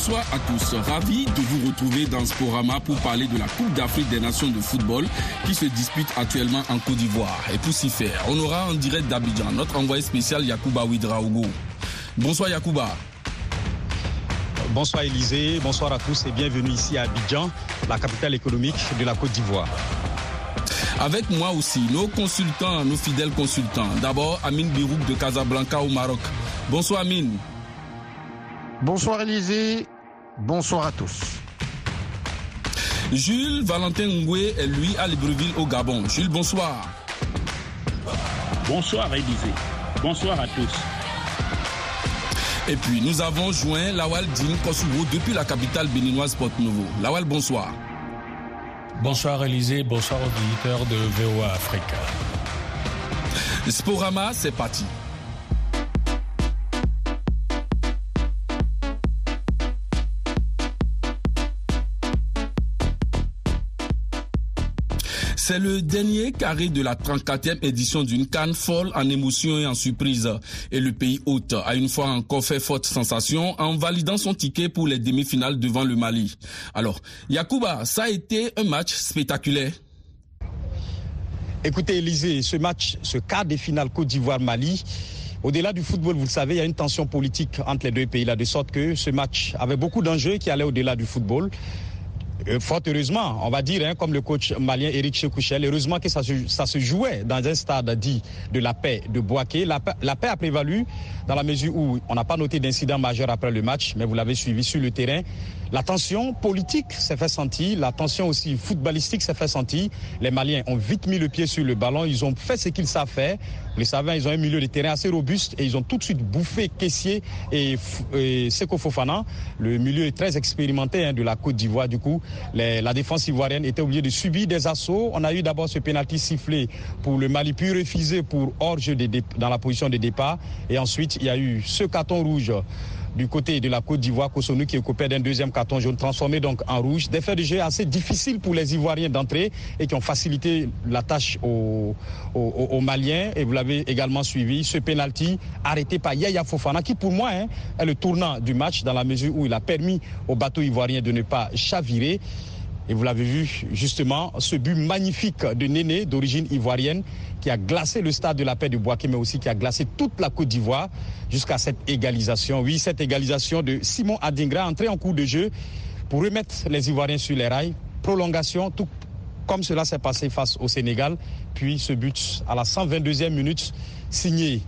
Bonsoir à tous. Ravi de vous retrouver dans Sporama pour parler de la Coupe d'Afrique des Nations de football qui se dispute actuellement en Côte d'Ivoire. Et pour s'y faire, on aura en direct d'Abidjan notre envoyé spécial Yacouba Ouidraogo. Bonsoir Yacouba. Bonsoir Élisée, bonsoir à tous et bienvenue ici à Abidjan, la capitale économique de la Côte d'Ivoire. Avec moi aussi, nos consultants, nos fidèles consultants. D'abord, Amine Birouk de Casablanca au Maroc. Bonsoir Amine. Bonsoir Élisée, bonsoir à tous. Jules Valentin Ngoué est lui à Libreville au Gabon. Jules, bonsoir. Bonsoir Élisée, bonsoir à tous. Et puis nous avons joint Lawal Din Kosovo depuis la capitale béninoise Porte Novo. Lawal, bonsoir. Bonsoir Élisée, bonsoir aux auditeurs de VOA Africa. Sporama, c'est parti. C'est le dernier carré de la 34e édition d'une canne folle en émotion et en surprise. Et le pays hôte a une fois encore fait forte sensation en validant son ticket pour les demi-finales devant le Mali. Alors, Yacouba, ça a été un match spectaculaire. Écoutez, Élisée, ce match, ce quart des finales Côte d'Ivoire-Mali, au-delà du football, vous le savez, il y a une tension politique entre les deux pays là, de sorte que ce match avait beaucoup d'enjeux qui allaient au-delà du football. Euh, fort heureusement, on va dire, hein, comme le coach malien Eric Chekouchel, heureusement que ça se, jouait dans un stade dit de la paix de Boaké. La, la, paix a prévalu dans la mesure où on n'a pas noté d'incident majeur après le match, mais vous l'avez suivi sur le terrain. La tension politique s'est fait sentir, la tension aussi footballistique s'est fait sentir. Les Maliens ont vite mis le pied sur le ballon, ils ont fait ce qu'ils savent faire. Vous le savez, ils ont un milieu de terrain assez robuste et ils ont tout de suite bouffé Kessier et, et. Le milieu est très expérimenté hein, de la Côte d'Ivoire. Du coup, les, la défense ivoirienne était obligée de subir des assauts. On a eu d'abord ce pénalty sifflé pour le Mali, puis refusé pour hors-jeu dans la position de départ. Et ensuite, il y a eu ce carton rouge du côté de la Côte d'Ivoire, Kosonu qui est coupé d'un deuxième carton jaune transformé donc en rouge. Des faits de jeu assez difficiles pour les Ivoiriens d'entrer et qui ont facilité la tâche aux Maliens. Et vous l'avez également suivi, ce penalty arrêté par Yaya Fofana qui pour moi hein, est le tournant du match dans la mesure où il a permis au bateau ivoirien de ne pas chavirer. Et vous l'avez vu justement, ce but magnifique de Néné d'origine ivoirienne qui a glacé le stade de la paix de Boaké, mais aussi qui a glacé toute la Côte d'Ivoire jusqu'à cette égalisation. Oui, cette égalisation de Simon Adingra, entré en cours de jeu pour remettre les Ivoiriens sur les rails. Prolongation, tout comme cela s'est passé face au Sénégal. Puis ce but à la 122e minute, signé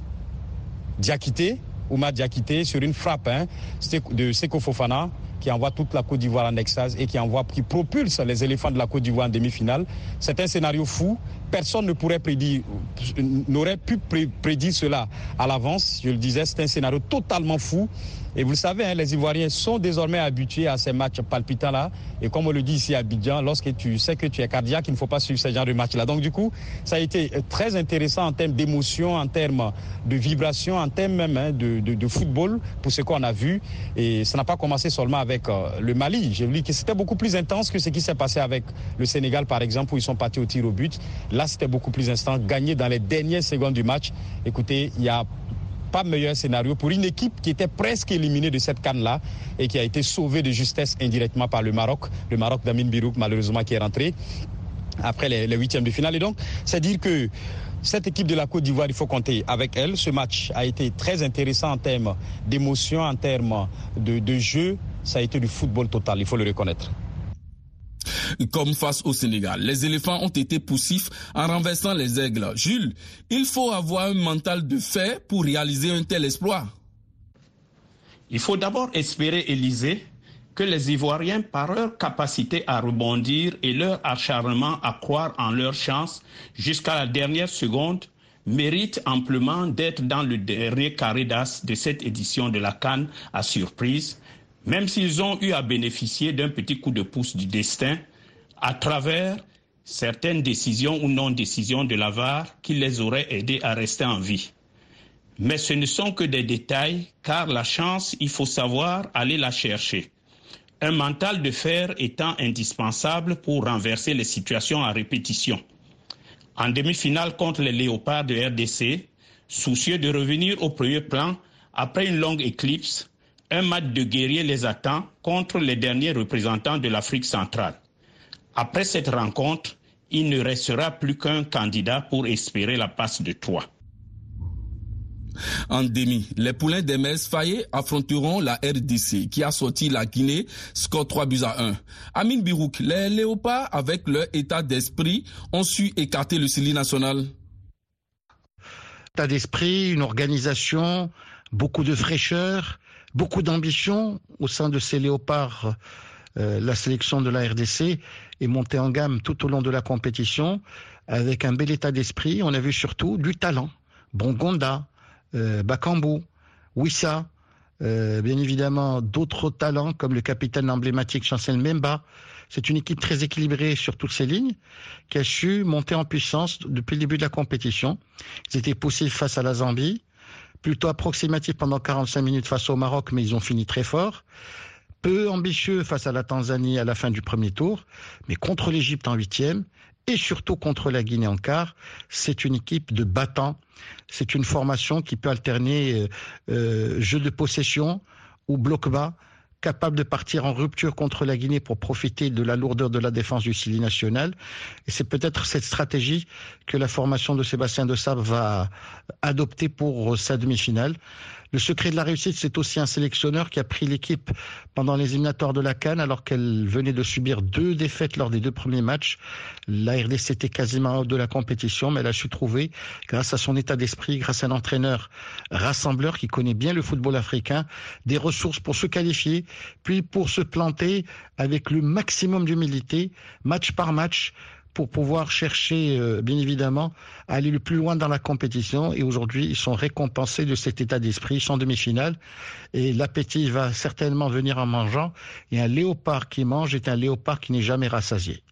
Diakité, Oumar Diakité, sur une frappe hein, de Seko Fofana qui envoie toute la Côte d'Ivoire en extase et qui envoie, qui propulse les éléphants de la Côte d'Ivoire en demi-finale. C'est un scénario fou. Personne ne pourrait prédire, n'aurait pu prédire cela à l'avance. Je le disais, c'est un scénario totalement fou. Et vous le savez, hein, les Ivoiriens sont désormais habitués à ces matchs palpitants-là. Et comme on le dit ici à Abidjan, lorsque tu sais que tu es cardiaque, il ne faut pas suivre ce genre de match-là. Donc du coup, ça a été très intéressant en termes d'émotion, en termes de vibration, en termes même hein, de, football, pour ce qu'on a vu. Et ça n'a pas commencé seulement avec euh, le Mali. J'ai vu que c'était beaucoup plus intense que ce qui s'est passé avec le Sénégal, par exemple, où ils sont partis au tir au but. Là, c'était beaucoup plus instant, gagné dans les dernières secondes du match. Écoutez, il y a pas meilleur scénario pour une équipe qui était presque éliminée de cette canne-là et qui a été sauvée de justesse indirectement par le Maroc. Le Maroc d'Amin Birouk, malheureusement, qui est rentré après les, huitièmes de finale. Et donc, c'est dire que cette équipe de la Côte d'Ivoire, il faut compter avec elle. Ce match a été très intéressant en termes d'émotion, en termes de jeu. Ça a été du football total, il faut le reconnaître comme face au Sénégal. Les éléphants ont été poussifs en renversant les aigles. Jules, il faut avoir un mental de fer pour réaliser un tel exploit. Il faut d'abord espérer, Élysée, que les Ivoiriens, par leur capacité à rebondir et leur acharnement à croire en leur chance jusqu'à la dernière seconde, méritent amplement d'être dans le dernier carré d'as de cette édition de la Cannes à surprise, même s'ils ont eu à bénéficier d'un petit coup de pouce du destin à travers certaines décisions ou non-décisions de la VAR qui les auraient aidés à rester en vie. Mais ce ne sont que des détails, car la chance, il faut savoir aller la chercher. Un mental de fer étant indispensable pour renverser les situations à répétition. En demi-finale contre les Léopards de RDC, soucieux de revenir au premier plan après une longue éclipse, un match de guerrier les attend contre les derniers représentants de l'Afrique centrale. Après cette rencontre, il ne restera plus qu'un candidat pour espérer la passe de Troyes. En demi, les poulains des Fayet affronteront la RDC qui a sorti la Guinée, score 3 buts à 1. Amin Birouk, les léopards avec leur état d'esprit ont su écarter le CELI national. État d'esprit, une organisation, beaucoup de fraîcheur, beaucoup d'ambition au sein de ces léopards. Euh, la sélection de la RDC est montée en gamme tout au long de la compétition avec un bel état d'esprit. On a vu surtout du talent. Bongonda, euh, Bakambu, Wissa, euh, bien évidemment d'autres talents comme le capitaine emblématique Chancel Memba. C'est une équipe très équilibrée sur toutes ces lignes qui a su monter en puissance depuis le début de la compétition. Ils étaient poussés face à la Zambie, plutôt approximatifs pendant 45 minutes face au Maroc, mais ils ont fini très fort. Peu ambitieux face à la Tanzanie à la fin du premier tour, mais contre l'Égypte en huitième et surtout contre la Guinée en quart. C'est une équipe de battants. C'est une formation qui peut alterner euh, euh, jeu de possession ou bloc bas capable de partir en rupture contre la Guinée pour profiter de la lourdeur de la défense du Sili national. Et c'est peut-être cette stratégie que la formation de Sébastien de Sable va adopter pour sa demi-finale. Le secret de la réussite, c'est aussi un sélectionneur qui a pris l'équipe pendant les éliminatoires de la Cannes alors qu'elle venait de subir deux défaites lors des deux premiers matchs. La RDC était quasiment hors de la compétition, mais elle a su trouver, grâce à son état d'esprit, grâce à un entraîneur rassembleur qui connaît bien le football africain, des ressources pour se qualifier, puis pour se planter avec le maximum d'humilité, match par match, pour pouvoir chercher, euh, bien évidemment, à aller le plus loin dans la compétition. Et aujourd'hui, ils sont récompensés de cet état d'esprit. Ils sont demi-finale. Et l'appétit va certainement venir en mangeant. Et un léopard qui mange est un léopard qui n'est jamais rassasié.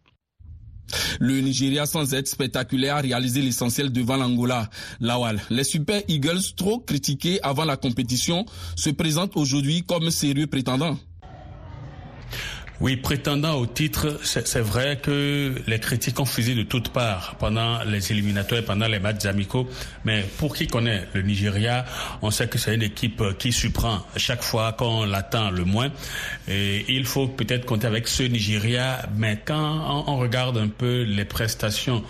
Le Nigeria, sans être spectaculaire, a réalisé l'essentiel devant l'Angola. Lawal, les Super Eagles, trop critiqués avant la compétition, se présentent aujourd'hui comme sérieux prétendants. Oui, prétendant au titre, c'est vrai que les critiques ont fusé de toutes parts pendant les éliminatoires et pendant les matchs amicaux. Mais pour qui connaît le Nigeria, on sait que c'est une équipe qui surprend chaque fois qu'on l'attend le moins. Et il faut peut-être compter avec ce Nigeria. Mais quand on regarde un peu les prestations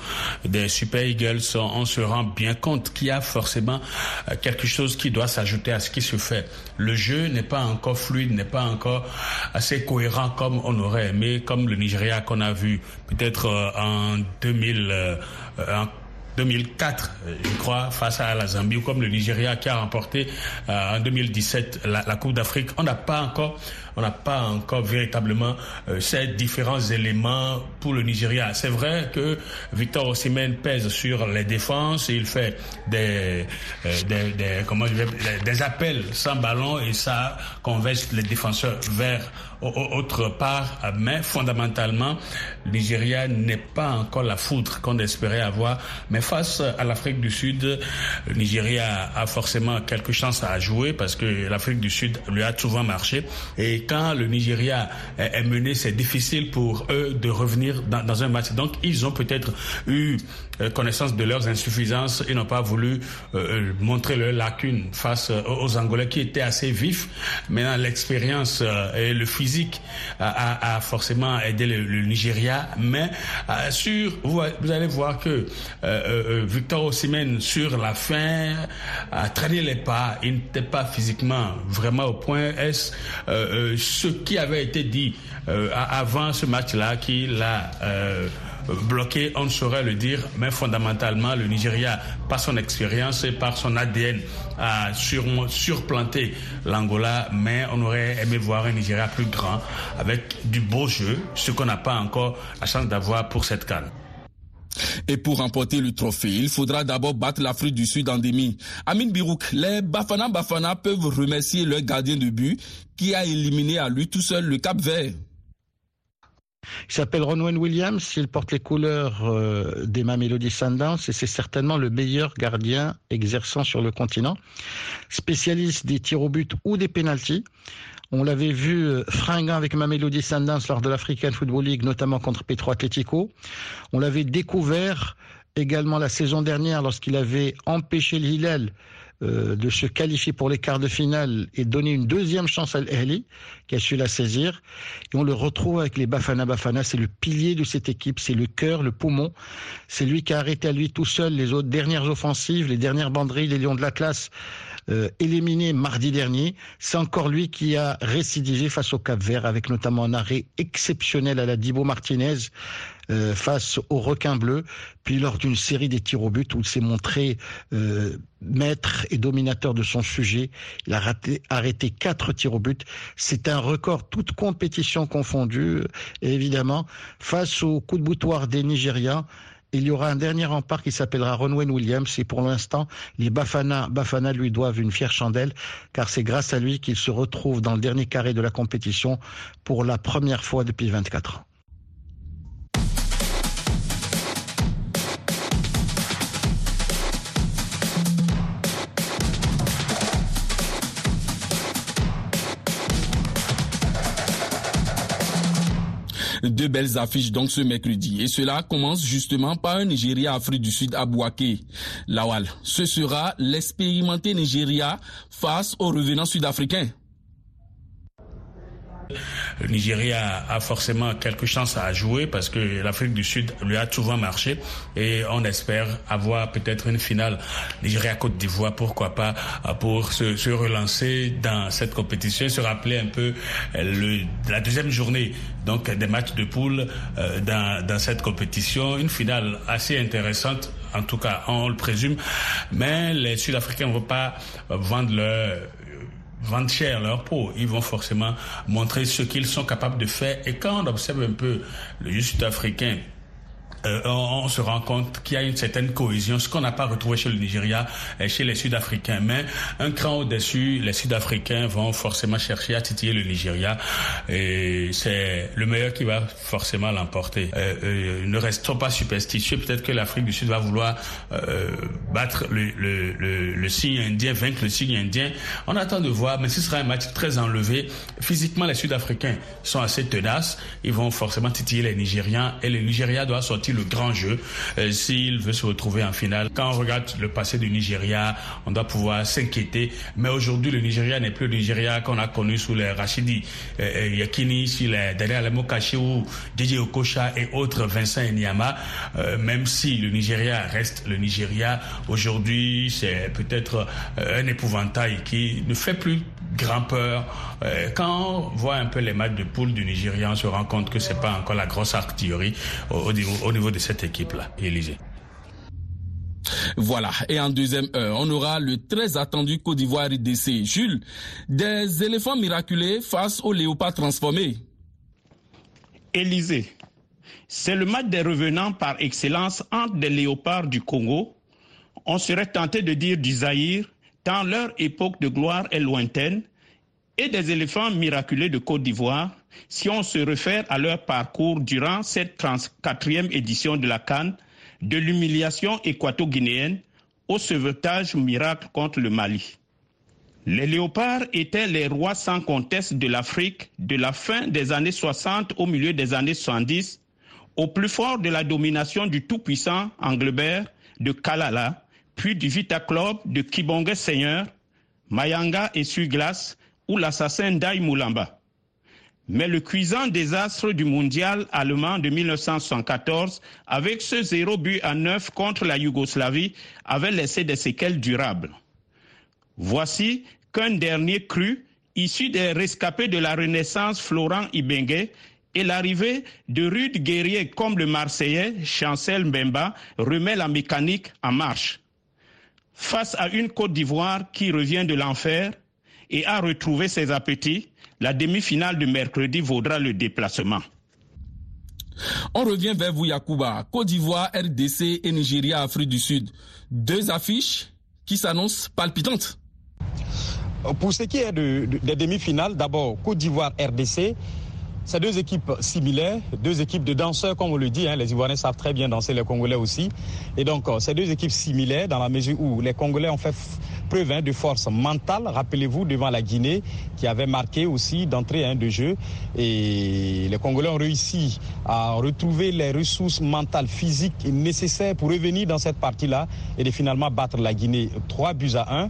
des Super Eagles, on se rend bien compte qu'il y a forcément quelque chose qui doit s'ajouter à ce qui se fait. Le jeu n'est pas encore fluide, n'est pas encore assez cohérent comme on aurait aimé, comme le Nigeria qu'on a vu peut-être euh, en 2000, 2004, euh, je crois, face à la Zambie, ou comme le Nigeria qui a remporté euh, en 2017 la, la Coupe d'Afrique. On n'a pas encore on n'a pas encore véritablement euh, ces différents éléments pour le Nigeria. C'est vrai que Victor Osimhen pèse sur les défenses, et il fait des, euh, des, comment des appels sans ballon et ça converge les défenseurs vers autre part, mais fondamentalement, le Nigeria n'est pas encore la foudre qu'on espérait avoir. Mais face à l'Afrique du Sud, le Nigeria a forcément quelque chance à jouer parce que l'Afrique du Sud lui a souvent marché. Et quand le Nigeria est mené, c'est difficile pour eux de revenir dans, un match. Donc, ils ont peut-être eu euh, connaissance de leurs insuffisances et n'ont pas voulu euh, euh, montrer leurs lacunes face aux Angolais qui étaient assez vifs. Maintenant, l'expérience et le physique a, forcément aidé le, Nigeria, mais sur vous, allez voir que Victor Osimhen sur la fin a traîné les pas. Il n'était pas physiquement vraiment au point. Ce qui avait été dit avant ce match-là qu'il a bloqué, on ne saurait le dire, mais fondamentalement, le Nigeria, par son expérience et par son ADN, a surplanté l'Angola, mais on aurait aimé voir un Nigeria plus grand, avec du beau jeu, ce qu'on n'a pas encore la chance d'avoir pour cette canne. Et pour remporter le trophée, il faudra d'abord battre l'Afrique du Sud en demi. Amin Birouk, les Bafana Bafana peuvent remercier leur gardien de but qui a éliminé à lui tout seul le Cap Vert. Il s'appelle Ronwen Williams, il porte les couleurs euh, des Mamelody Sundowns et c'est certainement le meilleur gardien exerçant sur le continent. Spécialiste des tirs au but ou des pénalties. On l'avait vu euh, fringant avec Mamelody Sundowns lors de l'African Football League, notamment contre Petro Atletico. On l'avait découvert également la saison dernière lorsqu'il avait empêché le Hillel euh, de se qualifier pour les quarts de finale et donner une deuxième chance à l'Ehli, qui a su la saisir. Et on le retrouve avec les Bafana Bafana. C'est le pilier de cette équipe, c'est le cœur, le poumon. C'est lui qui a arrêté à lui tout seul les autres dernières offensives, les dernières banderilles des Lions de la classe. Euh, éliminé mardi dernier. C'est encore lui qui a récidivé face au Cap Vert avec notamment un arrêt exceptionnel à la Dibo Martinez euh, face au requin bleu, puis lors d'une série des tirs au but où il s'est montré euh, maître et dominateur de son sujet. Il a raté, arrêté quatre tirs au but. C'est un record, toute compétition confondue, évidemment, face au coup de boutoir des Nigérians. Il y aura un dernier rempart qui s'appellera Ronwen Williams et pour l'instant, les Bafana, Bafana lui doivent une fière chandelle car c'est grâce à lui qu'il se retrouve dans le dernier carré de la compétition pour la première fois depuis 24 ans. Deux belles affiches donc ce mercredi. Et cela commence justement par un Nigeria Afrique du Sud à Bouaké. Lawal, ce sera l'expérimenté Nigeria face aux revenants sud-africains le Nigeria a forcément quelques chances à jouer parce que l'Afrique du Sud lui a souvent marché et on espère avoir peut-être une finale Nigeria-Côte d'Ivoire, pourquoi pas, pour se, se, relancer dans cette compétition, se rappeler un peu le, la deuxième journée donc des matchs de poule euh, dans, dans cette compétition, une finale assez intéressante en tout cas, on le présume. Mais les Sud-Africains ne vont pas vendre leur vendent cher leur peau. Ils vont forcément montrer ce qu'ils sont capables de faire. Et quand on observe un peu le sud-africain, euh, on, se rend compte qu'il y a une certaine cohésion, ce qu'on n'a pas retrouvé chez le Nigeria et chez les Sud-Africains. Mais un cran au-dessus, les Sud-Africains vont forcément chercher à titiller le Nigeria et c'est le meilleur qui va forcément l'emporter. Euh, euh, ne restons pas superstitieux. Peut-être que l'Afrique du Sud va vouloir euh, battre le, signe indien, vaincre le signe indien. On attend de voir, mais ce sera un match très enlevé. Physiquement, les Sud-Africains sont assez tenaces. Ils vont forcément titiller les Nigérians et le Nigeria doit sortir le grand jeu euh, s'il veut se retrouver en finale. Quand on regarde le passé du Nigeria, on doit pouvoir s'inquiéter. Mais aujourd'hui, le Nigeria n'est plus le Nigeria qu'on a connu sous les Rachidi euh, euh Yakini, sur les Daniel Alamokachi ou DJ Okocha et autres Vincent Enyama. Euh, même si le Nigeria reste le Nigeria, aujourd'hui, c'est peut-être un épouvantail qui ne fait plus grand peur. quand on voit un peu les matchs de poule du Nigeria, on se rend compte que c'est pas encore la grosse artillerie au, au, au niveau de cette équipe-là, Élysée. Voilà. Et en deuxième heure, on aura le très attendu Côte d'Ivoire RDC. Jules, des éléphants miraculés face aux léopards transformés. Élysée, c'est le match des revenants par excellence entre des léopards du Congo. On serait tenté de dire du Zaïre, tant leur époque de gloire est lointaine, et des éléphants miraculés de Côte d'Ivoire, si on se réfère à leur parcours durant cette 34e édition de la Cannes, de l'humiliation équato-guinéenne au sauvetage miracle contre le Mali. Les léopards étaient les rois sans conteste de l'Afrique de la fin des années 60 au milieu des années 70, au plus fort de la domination du tout-puissant Anglebert de Kalala, puis du Vita Club de Kibonge Seigneur, Mayanga et Suglas ou l'assassin Dai Moulamba. Mais le cuisant désastre du mondial allemand de 1974, avec ce zéro but à neuf contre la Yougoslavie, avait laissé des séquelles durables. Voici qu'un dernier cru, issu des rescapés de la Renaissance Florent Ibengue, et l'arrivée de rudes guerriers comme le Marseillais Chancel Mbemba remet la mécanique en marche. Face à une Côte d'Ivoire qui revient de l'enfer et a retrouvé ses appétits, la demi-finale de mercredi vaudra le déplacement. On revient vers vous, Yakuba. Côte d'Ivoire, RDC et Nigeria, Afrique du Sud. Deux affiches qui s'annoncent palpitantes. Pour ce qui est de, de, des demi-finales, d'abord Côte d'Ivoire, RDC. C'est deux équipes similaires, deux équipes de danseurs, comme on le dit. Hein, les Ivoiriens savent très bien danser, les Congolais aussi. Et donc, c'est deux équipes similaires dans la mesure où les Congolais ont fait preuve hein, de force mentale, rappelez-vous, devant la Guinée, qui avait marqué aussi d'entrée hein, de jeu. Et les Congolais ont réussi à retrouver les ressources mentales, physiques nécessaires pour revenir dans cette partie-là et de finalement battre la Guinée 3 buts à 1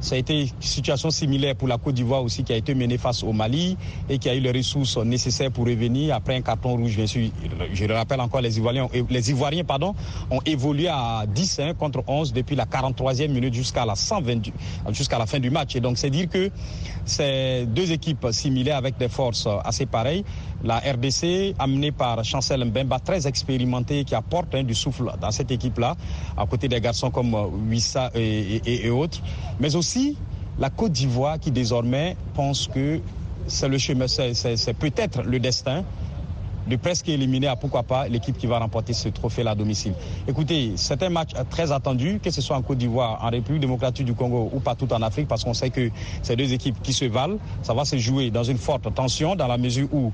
Ça a été une situation similaire pour la Côte d'Ivoire aussi qui a été menée face au Mali et qui a eu les ressources nécessaires pour revenir après un carton rouge. Je le rappelle encore, les Ivoiriens, ont évolué à 10 hein, contre 11 depuis la 43e minute jusqu'à la 120 jusqu'à la fin du match. Et donc c'est dire que c'est deux équipes similaires avec des forces assez pareilles. La RDC amenée par Chancel Mbemba, très expérimenté, qui apporte hein, du souffle dans cette équipe-là, à côté des garçons comme Wissa et autres, mais aussi la Côte d'Ivoire qui désormais pense que c'est le chemin, c'est peut-être le destin de presque éliminer à pourquoi pas l'équipe qui va remporter ce trophée-là à domicile. Écoutez, c'est un match très attendu, que ce soit en Côte d'Ivoire, en République démocratique du Congo ou partout en Afrique, parce qu'on sait que ces deux équipes qui se valent, ça va se jouer dans une forte tension, dans la mesure où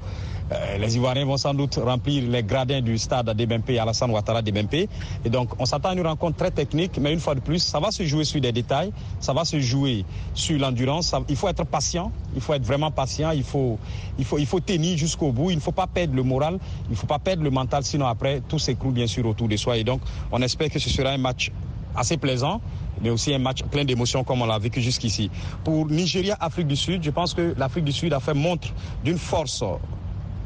euh, les Ivoiriens vont sans doute remplir les gradins du stade d'Ebempe, Alassane Ouattara d'Ebempe. Et donc, on s'attend à une rencontre très technique, mais une fois de plus, ça va se jouer sur des détails, ça va se jouer sur l'endurance. Il faut être patient, il faut être vraiment patient, il faut, il faut, il faut tenir jusqu'au bout, il ne faut pas perdre le moral, il ne faut pas perdre le mental, sinon après, tout s'écroule bien sûr autour de soi. Et donc, on espère que ce sera un match assez plaisant, mais aussi un match plein d'émotions comme on l'a vécu jusqu'ici. Pour Nigeria-Afrique du Sud, je pense que l'Afrique du Sud a fait montre d'une force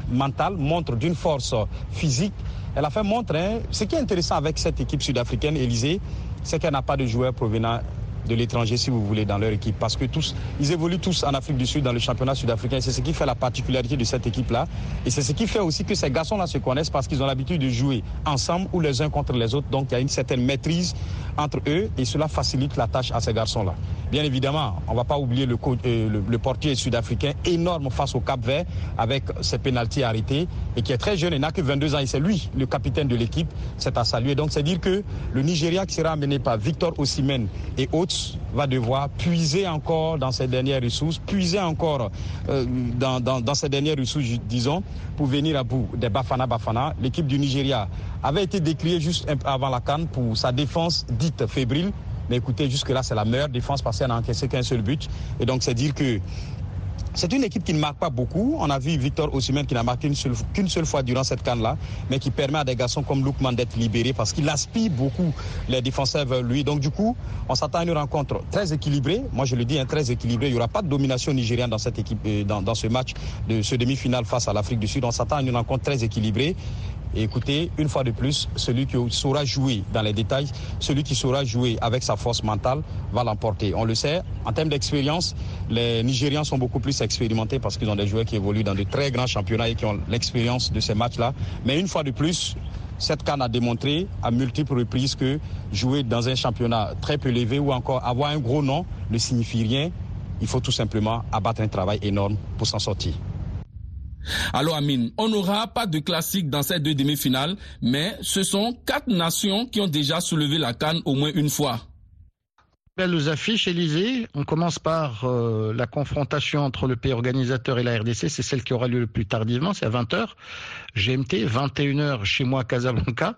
mentale, montre d'une force physique. Elle a fait montre, hein, ce qui est intéressant avec cette équipe sud-africaine, Élysée, c'est qu'elle n'a pas de joueurs provenant de l'étranger, si vous voulez, dans leur équipe. Parce que tous, ils évoluent tous en Afrique du Sud, dans le championnat sud-africain. C'est ce qui fait la particularité de cette équipe-là. Et c'est ce qui fait aussi que ces garçons-là se connaissent parce qu'ils ont l'habitude de jouer ensemble ou les uns contre les autres. Donc il y a une certaine maîtrise entre eux et cela facilite la tâche à ces garçons-là. Bien évidemment, on ne va pas oublier le, euh, le, portier sud-africain énorme face au Cap Vert avec ses pénalties arrêtés et qui est très jeune, il n'a que 22 ans et c'est lui le capitaine de l'équipe. C'est à saluer. Donc c'est dire que le Nigeria qui sera amené par Victor Osimhen et autres va devoir puiser encore dans ses dernières ressources, puiser encore euh, dans, ses dernières ressources, disons, pour venir à bout des Bafana Bafana. L'équipe du Nigeria avait été décriée juste avant la canne pour sa défense dite fébrile. Mais écoutez, jusque-là, c'est la meilleure défense parce qu'elle n'a encaissé qu'un seul but. Et donc, c'est dire que c'est une équipe qui ne marque pas beaucoup. On a vu Victor Osimhen qui n'a marqué qu'une seule, fois durant cette canne-là, mais qui permet à des garçons comme Lookman d'être libérés parce qu'il aspire beaucoup les défenseurs vers lui. Donc du coup, on s'attend à une rencontre très équilibrée. Moi, je le dis, hein, très équilibrée. Il n'y aura pas de domination nigérienne euh, dans, dans ce match de ce demi-finale face à l'Afrique du Sud. On s'attend à une rencontre très équilibrée. Et écoutez, une fois de plus, celui qui saura jouer dans les détails, celui qui saura jouer avec sa force mentale va l'emporter. On le sait, en termes d'expérience, les Nigérians sont beaucoup plus expérimentés parce qu'ils ont des joueurs qui évoluent dans de très grands championnats et qui ont l'expérience de ces matchs-là. Mais une fois de plus, cette canne a démontré à multiples reprises que jouer dans un championnat très peu élevé ou encore avoir un gros nom ne signifie rien. Il faut tout simplement abattre un travail énorme pour s'en sortir. Alors Amine, on n'aura pas de classique dans ces deux demi-finales, mais ce sont quatre nations qui ont déjà soulevé la canne au moins une fois. Belles affiches, Élysée. On commence par euh, la confrontation entre le pays organisateur et la RDC. C'est celle qui aura lieu le plus tardivement, c'est à 20h. GMT, 21h chez moi à Casablanca.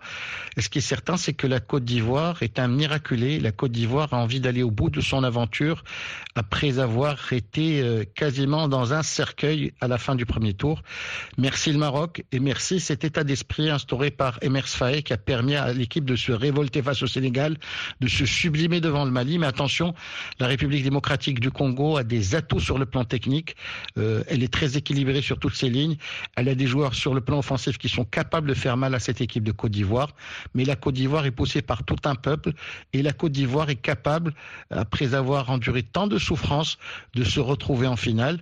Ce qui est certain, c'est que la Côte d'Ivoire est un miraculé. La Côte d'Ivoire a envie d'aller au bout de son aventure après avoir été euh, quasiment dans un cercueil à la fin du premier tour. Merci le Maroc et merci cet état d'esprit instauré par Emers Faé qui a permis à l'équipe de se révolter face au Sénégal, de se sublimer devant le Mali. Mais attention, la République démocratique du Congo a des atouts sur le plan technique. Euh, elle est très équilibrée sur toutes ses lignes. Elle a des joueurs sur le plan offensifs qui sont capables de faire mal à cette équipe de Côte d'Ivoire. Mais la Côte d'Ivoire est poussée par tout un peuple et la Côte d'Ivoire est capable, après avoir enduré tant de souffrances, de se retrouver en finale.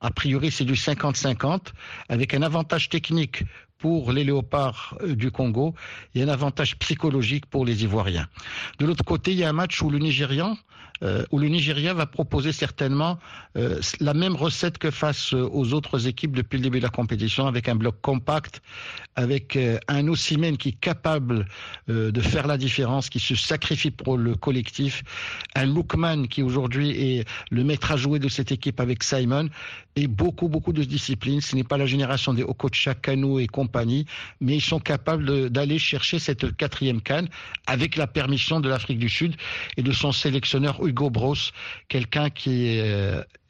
A priori, c'est du 50-50, avec un avantage technique pour les léopards euh, du Congo et un avantage psychologique pour les Ivoiriens. De l'autre côté, il y a un match où le Nigérian, euh, où le Nigeria va proposer certainement euh, la même recette que face aux autres équipes depuis le début de la compétition, avec un bloc compact, avec un Ossimène qui est capable de faire la différence, qui se sacrifie pour le collectif, un Lookman qui aujourd'hui est le maître à jouer de cette équipe avec Simon, et beaucoup, beaucoup de discipline. Ce n'est pas la génération des Okocha, Kano et compagnie, mais ils sont capables d'aller chercher cette quatrième canne avec la permission de l'Afrique du Sud et de son sélectionneur Hugo Bros, quelqu'un qui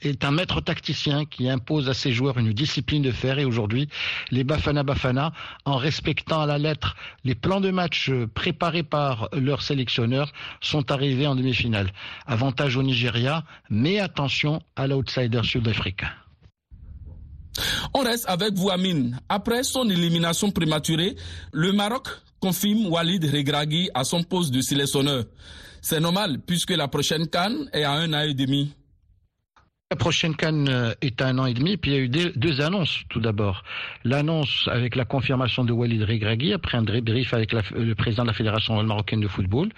est un maître tacticien qui impose à ses joueurs une discipline de fer. Et aujourd'hui, les Bafana Bafana, en respectant à la lettre les plans de match préparés par leurs sélectionneurs, sont arrivés en demi-finale. Avantage au Nigeria, mais attention à l'outsider sud-africain. On reste avec vous, Amine. Après son élimination prématurée, le Maroc confirme Walid Regragui à son poste de sélectionneur. C'est normal puisque la prochaine canne est à un an et demi. La prochaine canne euh, est à un an et demi, puis il y a eu deux, annonces tout d'abord. L'annonce avec la confirmation de Walid Regragui, après un débrief avec le président de la Fédération marocaine de football.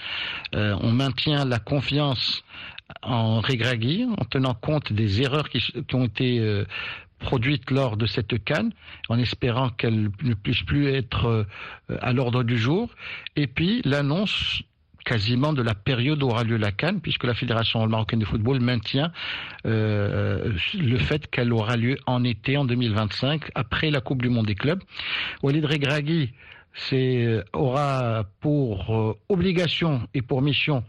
Euh, on maintient la confiance en Regragui en tenant compte des erreurs qui, ont été euh, produite lors de cette canne, en espérant qu'elle ne puisse plus être euh, à l'ordre du jour. Et puis l'annonce quasiment de la période où aura lieu la Cannes, puisque la Fédération marocaine de football maintient euh, le fait qu'elle aura lieu en été, en 2025, après la Coupe du Monde des clubs. Walid Regragui c'est aura pour euh, obligation et pour mission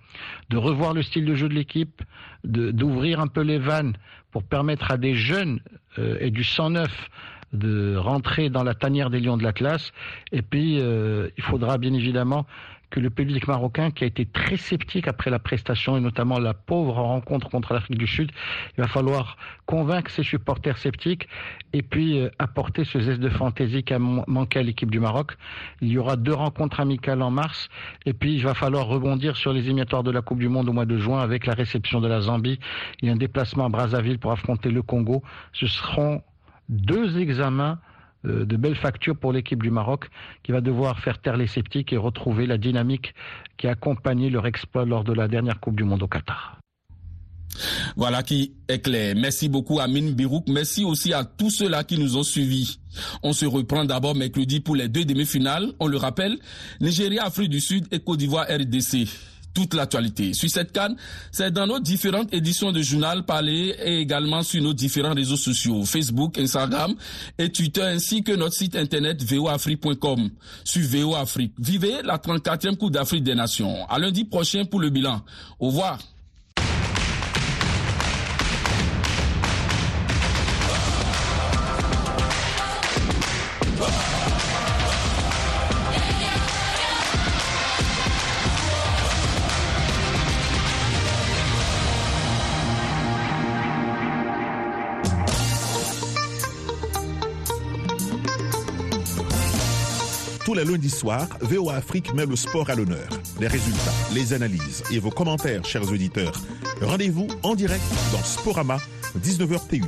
de revoir le style de jeu de l'équipe, d'ouvrir un peu les vannes pour permettre à des jeunes euh, et du 109 de rentrer dans la tanière des lions de l'Atlas. Et puis, euh, il faudra bien évidemment que le public marocain, qui a été très sceptique après la prestation et notamment la pauvre rencontre contre l'Afrique du Sud, il va falloir convaincre ses supporters sceptiques et puis euh, apporter ce zeste de fantaisie qui a manqué à l'équipe du Maroc. Il y aura deux rencontres amicales en mars et puis il va falloir rebondir sur les éliminatoires de la Coupe du Monde au mois de juin avec la réception de la Zambie. A un déplacement à Brazzaville pour affronter le Congo. Ce seront deux examens de belles factures pour l'équipe du Maroc qui va devoir faire taire les sceptiques et retrouver la dynamique qui a accompagné leur exploit lors de la dernière Coupe du Monde au Qatar. Voilà qui est clair. Merci beaucoup Amine Birouk. Merci aussi à tous ceux-là qui nous ont suivis. On se reprend d'abord mercredi pour les deux demi-finales. On le rappelle, Nigeria, Afrique du Sud et Côte d'Ivoire RDC toute l'actualité. Sur cette canne, c'est dans nos différentes éditions de journal parlé et également sur nos différents réseaux sociaux, Facebook, Instagram et Twitter, ainsi que notre site internet voafrique.com. Sur VO Afrique, vivez la 34e Coupe d'Afrique des Nations. À lundi prochain pour le bilan. Au revoir. Tous les lundis soirs, VOA Afrique met le sport à l'honneur. Les résultats, les analyses et vos commentaires, chers auditeurs. Rendez-vous en direct dans Sporama, 19h TU.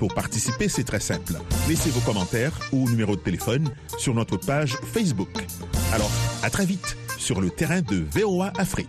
Pour participer, c'est très simple. Laissez vos commentaires ou numéro de téléphone sur notre page Facebook. Alors, à très vite sur le terrain de VOA Afrique.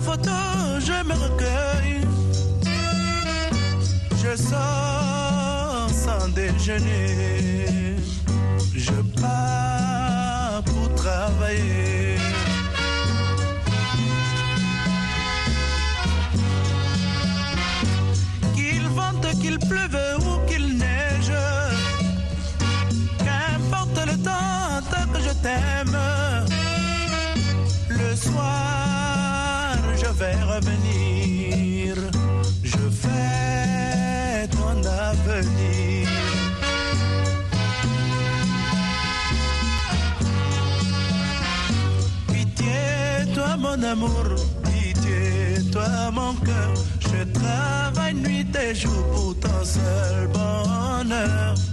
photo, je me recueille. Je sors sans déjeuner. Je pars pour travailler. Qu'il vente, qu'il pleuve joue pour ton seul bonheur.